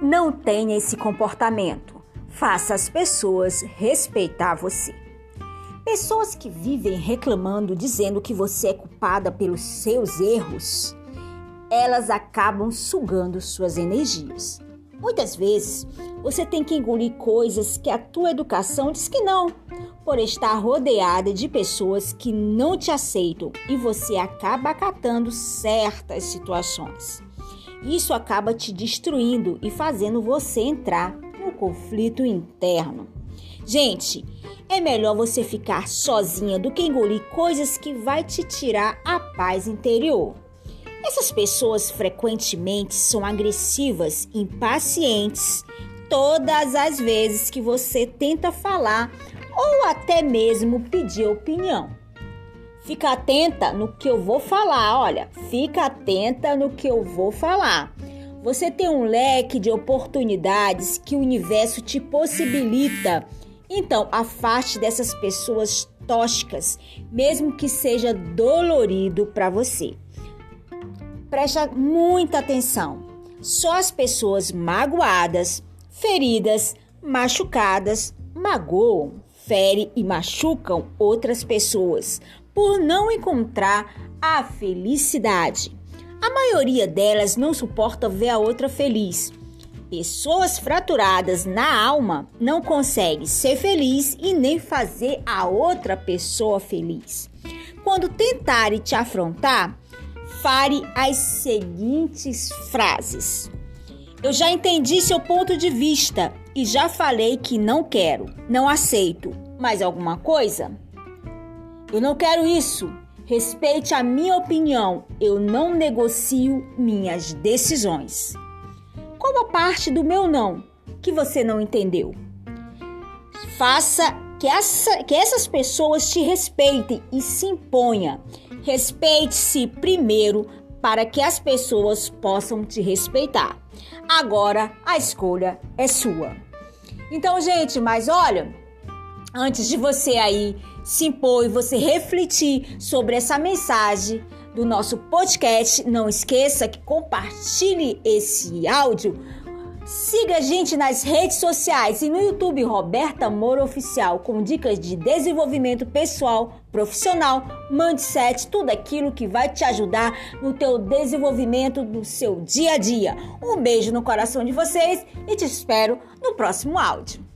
Não tenha esse comportamento. Faça as pessoas respeitar você. Pessoas que vivem reclamando, dizendo que você é culpada pelos seus erros, elas acabam sugando suas energias. Muitas vezes você tem que engolir coisas que a tua educação diz que não, por estar rodeada de pessoas que não te aceitam e você acaba acatando certas situações. Isso acaba te destruindo e fazendo você entrar no conflito interno. Gente, é melhor você ficar sozinha do que engolir coisas que vai te tirar a paz interior. Essas pessoas frequentemente são agressivas, impacientes, todas as vezes que você tenta falar ou até mesmo pedir opinião. Fica atenta no que eu vou falar, olha, fica atenta no que eu vou falar. Você tem um leque de oportunidades que o universo te possibilita. Então, afaste dessas pessoas tóxicas, mesmo que seja dolorido para você. Preste muita atenção. Só as pessoas magoadas, feridas, machucadas, magoam, ferem e machucam outras pessoas por não encontrar a felicidade. A maioria delas não suporta ver a outra feliz. Pessoas fraturadas na alma não conseguem ser feliz e nem fazer a outra pessoa feliz. Quando tentarem te afrontar, fale as seguintes frases: Eu já entendi seu ponto de vista e já falei que não quero, não aceito. Mais alguma coisa? Eu não quero isso. Respeite a minha opinião. Eu não negocio minhas decisões. Qual a parte do meu não que você não entendeu? Faça que, essa, que essas pessoas te respeitem e se imponha. Respeite-se primeiro para que as pessoas possam te respeitar. Agora a escolha é sua. Então, gente, mas olha, antes de você aí se impor e você refletir sobre essa mensagem do nosso podcast, não esqueça que compartilhe esse áudio Siga a gente nas redes sociais e no YouTube Roberta Moura Oficial com dicas de desenvolvimento pessoal, profissional, mindset, tudo aquilo que vai te ajudar no teu desenvolvimento do seu dia a dia. Um beijo no coração de vocês e te espero no próximo áudio.